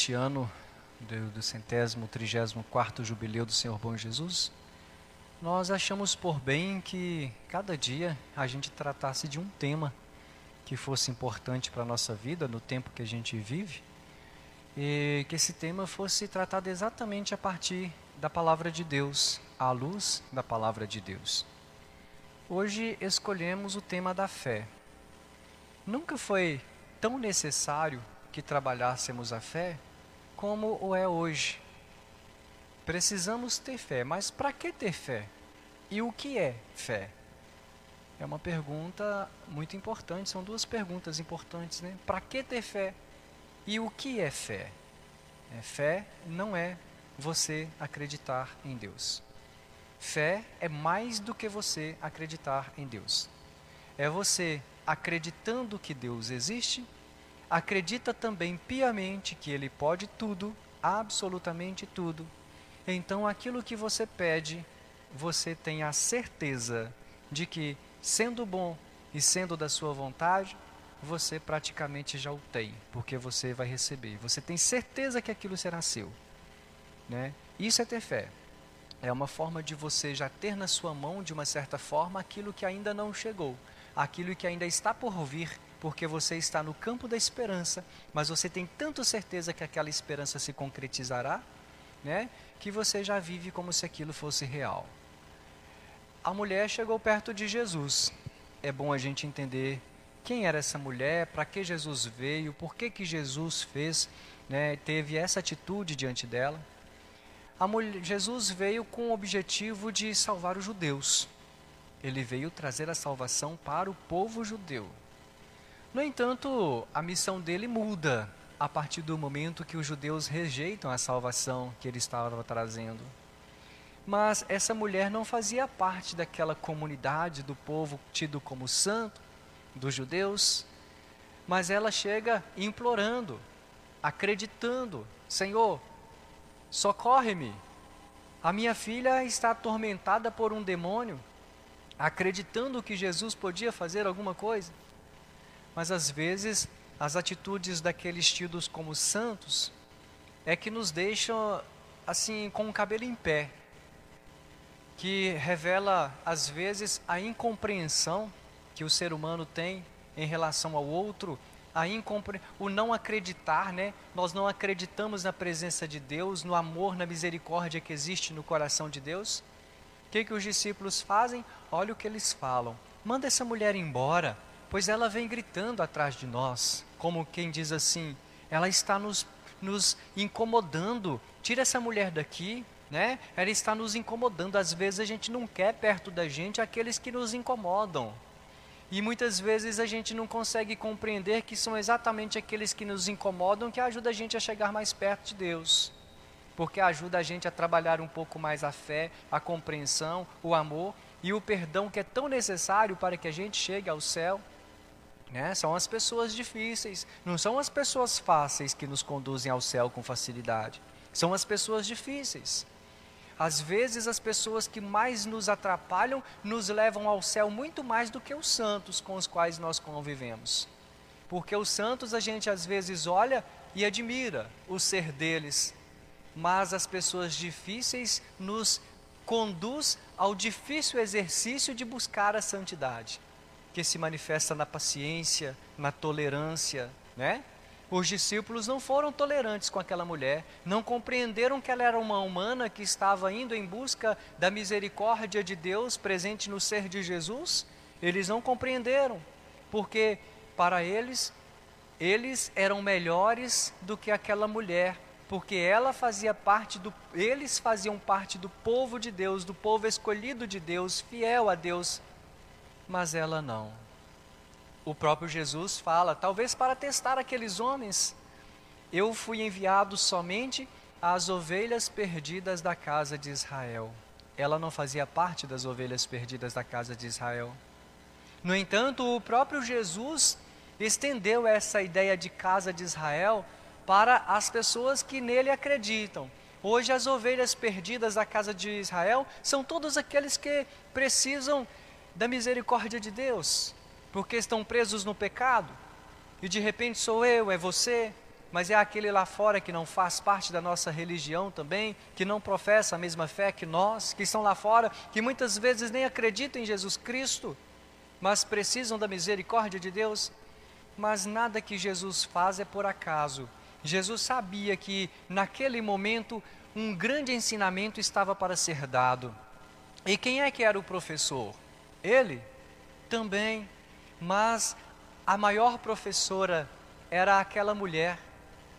Deste ano, do, do centésimo, trigésimo quarto jubileu do Senhor Bom Jesus, nós achamos por bem que cada dia a gente tratasse de um tema que fosse importante para a nossa vida, no tempo que a gente vive, e que esse tema fosse tratado exatamente a partir da palavra de Deus, à luz da palavra de Deus. Hoje escolhemos o tema da fé. Nunca foi tão necessário que trabalhássemos a fé como o é hoje. Precisamos ter fé, mas para que ter fé? E o que é fé? É uma pergunta muito importante, são duas perguntas importantes, né? Para que ter fé? E o que é fé? É, fé não é você acreditar em Deus. Fé é mais do que você acreditar em Deus. É você acreditando que Deus existe acredita também piamente que Ele pode tudo, absolutamente tudo, então aquilo que você pede, você tem a certeza de que, sendo bom e sendo da sua vontade, você praticamente já o tem, porque você vai receber. Você tem certeza que aquilo será seu. Né? Isso é ter fé. É uma forma de você já ter na sua mão, de uma certa forma, aquilo que ainda não chegou, aquilo que ainda está por vir porque você está no campo da esperança, mas você tem tanto certeza que aquela esperança se concretizará, né, que você já vive como se aquilo fosse real. A mulher chegou perto de Jesus. É bom a gente entender quem era essa mulher, para que Jesus veio, por que, que Jesus fez, né, teve essa atitude diante dela. Mulher, Jesus veio com o objetivo de salvar os judeus. Ele veio trazer a salvação para o povo judeu. No entanto, a missão dele muda a partir do momento que os judeus rejeitam a salvação que ele estava trazendo. Mas essa mulher não fazia parte daquela comunidade do povo tido como santo, dos judeus, mas ela chega implorando, acreditando: Senhor, socorre-me. A minha filha está atormentada por um demônio, acreditando que Jesus podia fazer alguma coisa. Mas às vezes as atitudes daqueles tidos como santos é que nos deixam assim com o cabelo em pé, que revela às vezes a incompreensão que o ser humano tem em relação ao outro, a incompre... o não acreditar, né? Nós não acreditamos na presença de Deus, no amor, na misericórdia que existe no coração de Deus. O que, que os discípulos fazem? Olha o que eles falam. Manda essa mulher embora pois ela vem gritando atrás de nós, como quem diz assim: ela está nos, nos incomodando, tira essa mulher daqui, né? Ela está nos incomodando. Às vezes a gente não quer perto da gente aqueles que nos incomodam. E muitas vezes a gente não consegue compreender que são exatamente aqueles que nos incomodam que ajudam a gente a chegar mais perto de Deus. Porque ajuda a gente a trabalhar um pouco mais a fé, a compreensão, o amor e o perdão que é tão necessário para que a gente chegue ao céu. Né? São as pessoas difíceis, não são as pessoas fáceis que nos conduzem ao céu com facilidade. São as pessoas difíceis. Às vezes, as pessoas que mais nos atrapalham nos levam ao céu muito mais do que os santos com os quais nós convivemos. Porque os santos a gente às vezes olha e admira o ser deles, mas as pessoas difíceis nos conduz ao difícil exercício de buscar a santidade que se manifesta na paciência, na tolerância, né? Os discípulos não foram tolerantes com aquela mulher, não compreenderam que ela era uma humana que estava indo em busca da misericórdia de Deus presente no ser de Jesus. Eles não compreenderam, porque para eles, eles eram melhores do que aquela mulher, porque ela fazia parte do, eles faziam parte do povo de Deus, do povo escolhido de Deus, fiel a Deus mas ela não. O próprio Jesus fala, talvez para testar aqueles homens, eu fui enviado somente às ovelhas perdidas da casa de Israel. Ela não fazia parte das ovelhas perdidas da casa de Israel. No entanto, o próprio Jesus estendeu essa ideia de casa de Israel para as pessoas que nele acreditam. Hoje, as ovelhas perdidas da casa de Israel são todos aqueles que precisam da misericórdia de Deus, porque estão presos no pecado, e de repente sou eu, é você, mas é aquele lá fora que não faz parte da nossa religião também, que não professa a mesma fé que nós, que estão lá fora, que muitas vezes nem acreditam em Jesus Cristo, mas precisam da misericórdia de Deus. Mas nada que Jesus faz é por acaso. Jesus sabia que naquele momento um grande ensinamento estava para ser dado. E quem é que era o professor? Ele também, mas a maior professora era aquela mulher,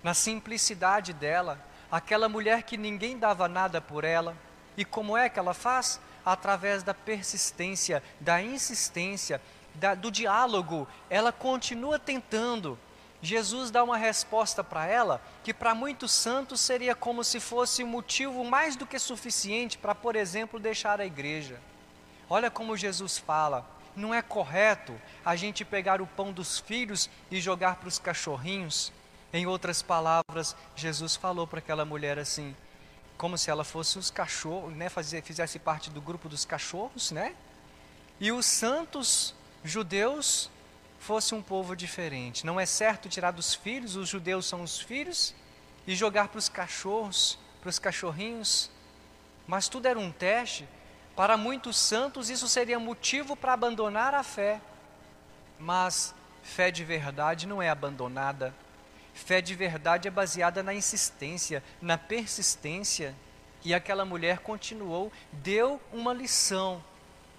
na simplicidade dela, aquela mulher que ninguém dava nada por ela. E como é que ela faz? Através da persistência, da insistência, da, do diálogo, ela continua tentando. Jesus dá uma resposta para ela que para muitos santos seria como se fosse um motivo mais do que suficiente para, por exemplo, deixar a igreja. Olha como Jesus fala: não é correto a gente pegar o pão dos filhos e jogar para os cachorrinhos. Em outras palavras, Jesus falou para aquela mulher assim, como se ela fosse os cachorros, né, fizesse parte do grupo dos cachorros, né? E os santos judeus fosse um povo diferente. Não é certo tirar dos filhos, os judeus são os filhos, e jogar para os cachorros, para os cachorrinhos. Mas tudo era um teste. Para muitos santos, isso seria motivo para abandonar a fé. Mas fé de verdade não é abandonada. Fé de verdade é baseada na insistência, na persistência. E aquela mulher continuou, deu uma lição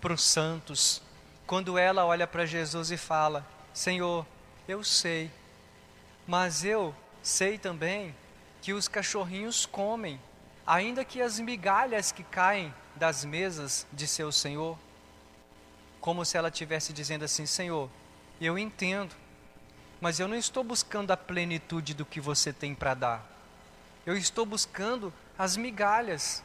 para os santos quando ela olha para Jesus e fala: Senhor, eu sei, mas eu sei também que os cachorrinhos comem, ainda que as migalhas que caem das mesas de seu Senhor, como se ela estivesse dizendo assim: Senhor, eu entendo, mas eu não estou buscando a plenitude do que você tem para dar, eu estou buscando as migalhas,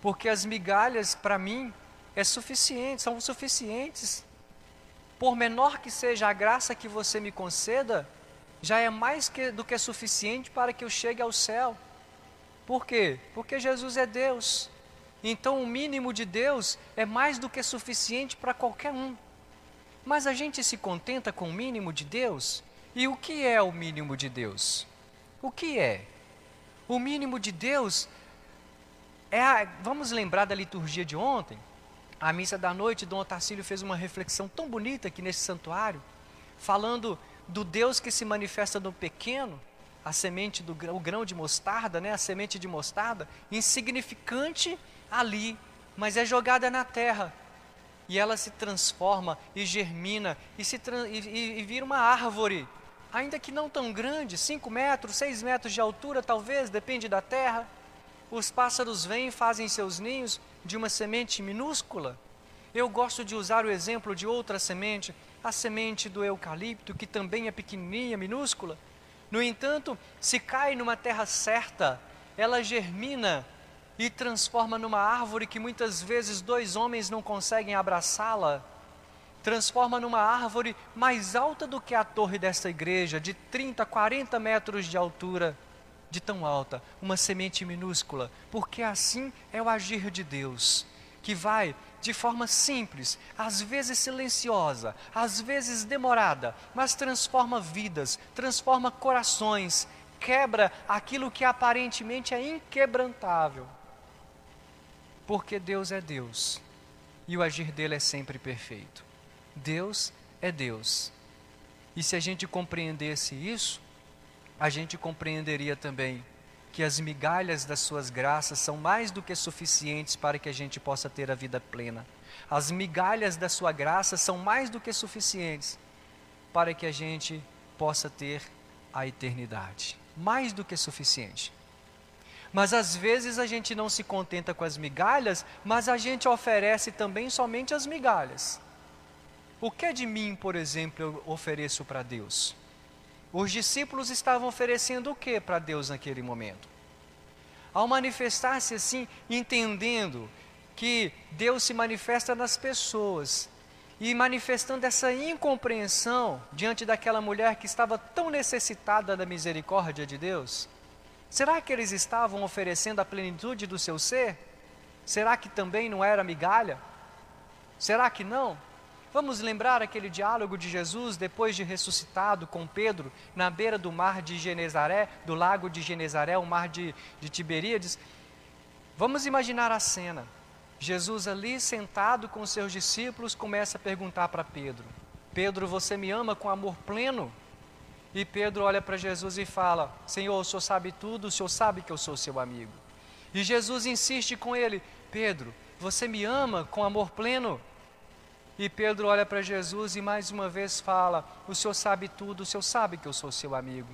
porque as migalhas para mim é suficiente, são suficientes por menor que seja a graça que você me conceda, já é mais que, do que suficiente para que eu chegue ao céu. Por quê? Porque Jesus é Deus. Então o mínimo de Deus é mais do que suficiente para qualquer um. Mas a gente se contenta com o mínimo de Deus? E o que é o mínimo de Deus? O que é? O mínimo de Deus é a, vamos lembrar da liturgia de ontem? a missa da noite, Dom Otacílio fez uma reflexão tão bonita aqui nesse santuário, falando do Deus que se manifesta no pequeno, a semente do o grão de mostarda, né, a semente de mostarda, insignificante ali, mas é jogada na terra. E ela se transforma e germina e, se e, e vira uma árvore, ainda que não tão grande, 5 metros, 6 metros de altura, talvez, depende da terra. Os pássaros vêm e fazem seus ninhos, de uma semente minúscula. Eu gosto de usar o exemplo de outra semente, a semente do eucalipto, que também é pequenininha, minúscula. No entanto, se cai numa terra certa, ela germina e transforma numa árvore que muitas vezes dois homens não conseguem abraçá-la. Transforma numa árvore mais alta do que a torre desta igreja, de 30, 40 metros de altura de tão alta, uma semente minúscula, porque assim é o agir de Deus, que vai de forma simples, às vezes silenciosa, às vezes demorada, mas transforma vidas, transforma corações, quebra aquilo que aparentemente é inquebrantável. Porque Deus é Deus e o agir dele é sempre perfeito. Deus é Deus. E se a gente compreendesse isso, a gente compreenderia também que as migalhas das suas graças são mais do que suficientes para que a gente possa ter a vida plena. As migalhas da sua graça são mais do que suficientes para que a gente possa ter a eternidade. Mais do que suficiente. Mas às vezes a gente não se contenta com as migalhas, mas a gente oferece também somente as migalhas. O que é de mim, por exemplo, eu ofereço para Deus? Os discípulos estavam oferecendo o que para Deus naquele momento? Ao manifestar-se assim, entendendo que Deus se manifesta nas pessoas e manifestando essa incompreensão diante daquela mulher que estava tão necessitada da misericórdia de Deus, será que eles estavam oferecendo a plenitude do seu ser? Será que também não era migalha? Será que não? Vamos lembrar aquele diálogo de Jesus depois de ressuscitado com Pedro na beira do mar de Genezaré, do lago de Genezaré, o mar de, de Tiberíades. Vamos imaginar a cena. Jesus ali sentado com seus discípulos começa a perguntar para Pedro: Pedro, você me ama com amor pleno? E Pedro olha para Jesus e fala: Senhor, o Senhor sabe tudo, o Senhor sabe que eu sou seu amigo. E Jesus insiste com ele: Pedro, você me ama com amor pleno? E Pedro olha para Jesus e mais uma vez fala: O Senhor sabe tudo, o Senhor sabe que eu sou seu amigo.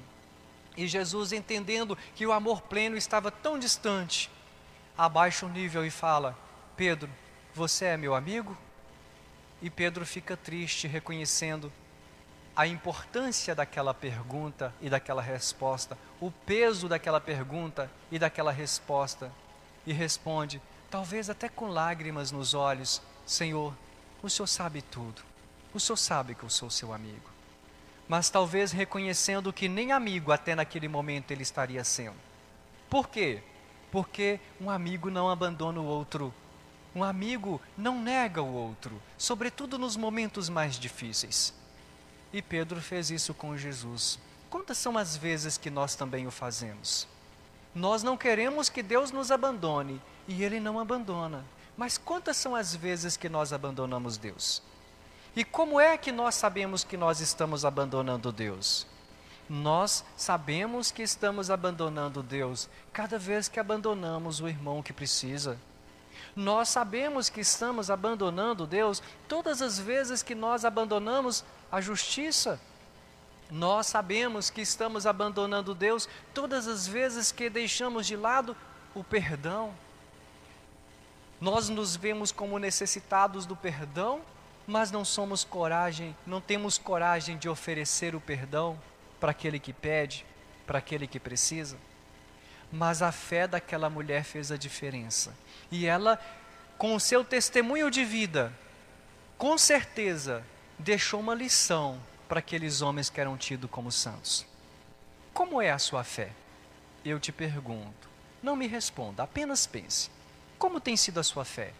E Jesus, entendendo que o amor pleno estava tão distante, abaixa o nível e fala: Pedro, você é meu amigo? E Pedro fica triste, reconhecendo a importância daquela pergunta e daquela resposta, o peso daquela pergunta e daquela resposta, e responde, talvez até com lágrimas nos olhos: Senhor, o Senhor sabe tudo. O Senhor sabe que eu sou seu amigo. Mas talvez reconhecendo que nem amigo até naquele momento ele estaria sendo. Por quê? Porque um amigo não abandona o outro. Um amigo não nega o outro, sobretudo nos momentos mais difíceis. E Pedro fez isso com Jesus. Quantas são as vezes que nós também o fazemos? Nós não queremos que Deus nos abandone e Ele não abandona. Mas quantas são as vezes que nós abandonamos Deus? E como é que nós sabemos que nós estamos abandonando Deus? Nós sabemos que estamos abandonando Deus cada vez que abandonamos o irmão que precisa. Nós sabemos que estamos abandonando Deus todas as vezes que nós abandonamos a justiça. Nós sabemos que estamos abandonando Deus todas as vezes que deixamos de lado o perdão. Nós nos vemos como necessitados do perdão, mas não somos coragem, não temos coragem de oferecer o perdão para aquele que pede, para aquele que precisa. Mas a fé daquela mulher fez a diferença. E ela, com o seu testemunho de vida, com certeza deixou uma lição para aqueles homens que eram tidos como santos. Como é a sua fé? Eu te pergunto. Não me responda, apenas pense. Como tem sido a sua fé?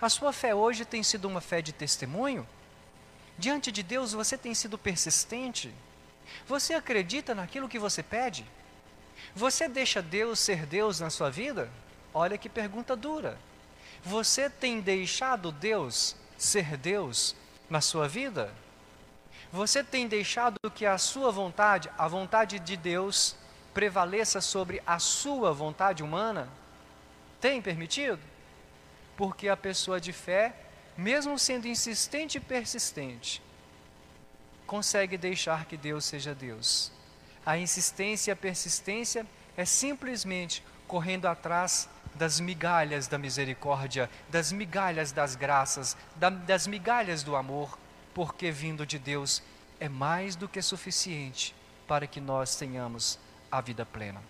A sua fé hoje tem sido uma fé de testemunho? Diante de Deus você tem sido persistente? Você acredita naquilo que você pede? Você deixa Deus ser Deus na sua vida? Olha que pergunta dura. Você tem deixado Deus ser Deus na sua vida? Você tem deixado que a sua vontade, a vontade de Deus, prevaleça sobre a sua vontade humana? Tem permitido? Porque a pessoa de fé, mesmo sendo insistente e persistente, consegue deixar que Deus seja Deus. A insistência e a persistência é simplesmente correndo atrás das migalhas da misericórdia, das migalhas das graças, das migalhas do amor, porque vindo de Deus é mais do que suficiente para que nós tenhamos a vida plena.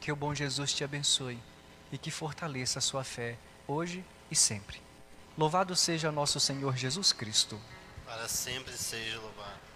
Que o bom Jesus te abençoe e que fortaleça a sua fé hoje e sempre. Louvado seja nosso Senhor Jesus Cristo. Para sempre seja louvado.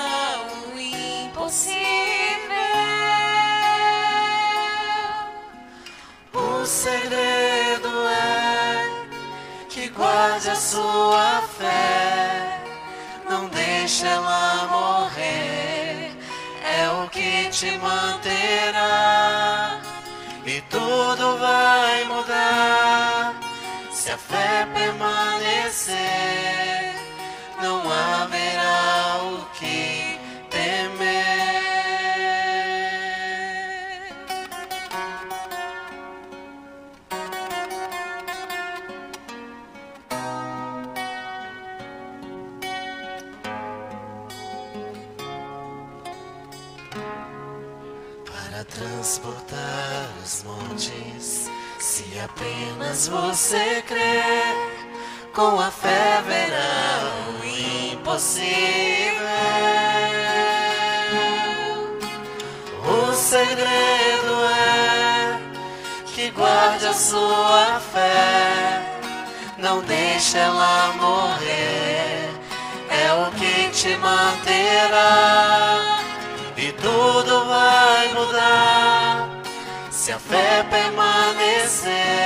sua fé, não deixe ela morrer, é o que te manterá e tudo vai mudar se a fé permanecer. Não haverá o que Se apenas você crer, com a fé verá o impossível. O segredo é que guarde a sua fé, não deixe ela morrer, é o que te manterá. E tudo vai mudar se a fé permanecer.